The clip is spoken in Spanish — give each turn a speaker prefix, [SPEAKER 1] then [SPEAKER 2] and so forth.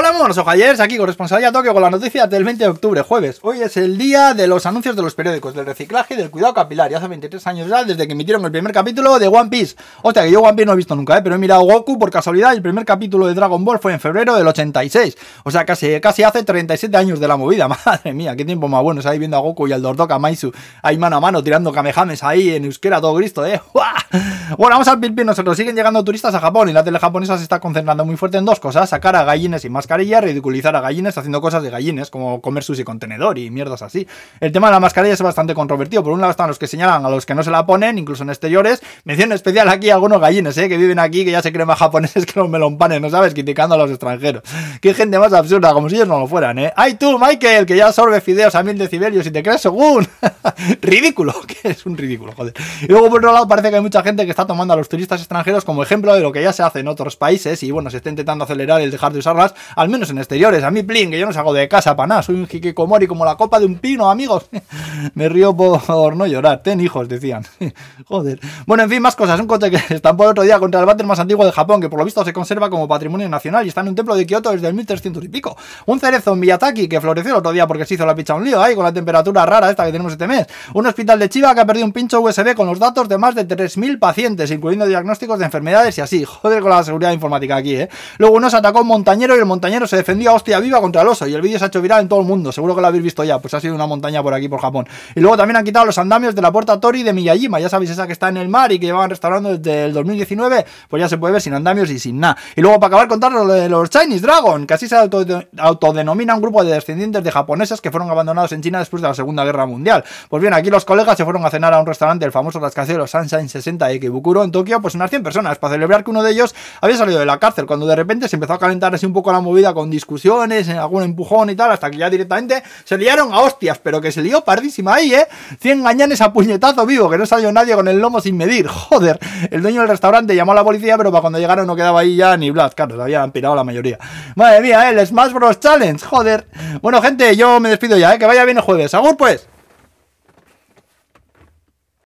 [SPEAKER 1] Hola, buenos ojallers, aquí corresponsalía Tokio con las noticias del 20 de octubre, jueves. Hoy es el día de los anuncios de los periódicos, del reciclaje y del cuidado capilar. Y hace 23 años ya desde que emitieron el primer capítulo de One Piece. Hostia, que yo One Piece no he visto nunca, ¿eh? pero he mirado Goku por casualidad el primer capítulo de Dragon Ball fue en febrero del 86. O sea, casi, casi hace 37 años de la movida. Madre mía, qué tiempo más bueno. Ahí viendo a Goku y al Dordoka Maisu ahí mano a mano tirando kamehames ahí en euskera todo Cristo, ¿eh? Bueno, vamos al pilpin. Nosotros siguen llegando turistas a Japón y la tele japonesa se está concentrando muy fuerte en dos cosas: sacar a gallines y mascarilla, ridiculizar a gallines haciendo cosas de gallines, como comer sushi con tenedor y mierdas así. El tema de la mascarilla es bastante controvertido. Por un lado están los que señalan a los que no se la ponen, incluso en exteriores. Mención especial aquí algunos gallines, ¿eh? que viven aquí, que ya se creen más japoneses que los melonpanes, ¿no sabes? Criticando a los extranjeros. Qué gente más absurda, como si ellos no lo fueran, ¿eh? ¡Ay tú, Michael, que ya sorbe fideos a mil decibelios y te crees según! ridículo, que es un ridículo, joder. Y luego por otro lado parece que hay mucha gente que está tomando a los turistas extranjeros como ejemplo de lo que ya se hace en otros países y bueno, se está intentando acelerar el dejar de usarlas, al menos en exteriores a mí, plin, que yo no salgo de casa para nada. Soy un hikikomori como la copa de un pino, amigos. Me río por no llorar. Ten hijos, decían. Joder. Bueno, en fin, más cosas. Un coche que estampó el otro día contra el váter más antiguo de Japón, que por lo visto se conserva como patrimonio nacional y está en un templo de Kioto desde el 1300 y pico. Un cerezo en Miyazaki que floreció el otro día porque se hizo la picha un lío ahí con la temperatura rara esta que tenemos este mes. Un hospital de Chiva que ha perdido un pincho USB con los datos de más de 3.000 pacientes, incluyendo diagnósticos de enfermedades y así. Joder con la seguridad informática aquí, ¿eh? Luego uno se atacó un montañero y el montañero se defendió a hostia viva contra el oso y el vídeo se ha hecho viral en todo el mundo, seguro que lo habéis visto ya, pues ha sido una montaña por aquí, por Japón. Y luego también han quitado los andamios de la puerta Tori de Miyajima, ya sabéis, esa que está en el mar y que llevaban restaurando desde el 2019, pues ya se puede ver sin andamios y sin nada. Y luego para acabar contar lo de los Chinese Dragon, que así se autodenomina un grupo de descendientes de japoneses que fueron abandonados en China después de la Segunda Guerra Mundial. Pues bien, aquí los colegas se fueron a cenar a un restaurante, el famoso rascacielos Sunshine 60 de Ikebukuro en Tokio, pues unas 100 personas, para celebrar que uno de ellos había salido de la cárcel, cuando de repente se empezó a calentar así un poco la movida con discusiones, algún empujón y tal, hasta que ya directamente se liaron a hostias, pero que se lió pardísima ahí, ¿eh? 100 gañanes a puñetazo vivo, que no salió nadie con el lomo sin medir, joder. El dueño del restaurante llamó a la policía, pero para cuando llegaron no quedaba ahí ya ni Vlad, claro, se habían pirado la mayoría. Madre mía, ¿eh? el Smash Bros. Challenge, joder. Bueno, gente, yo me despido ya, ¿eh? Que vaya bien el jueves. ¡Agur, pues!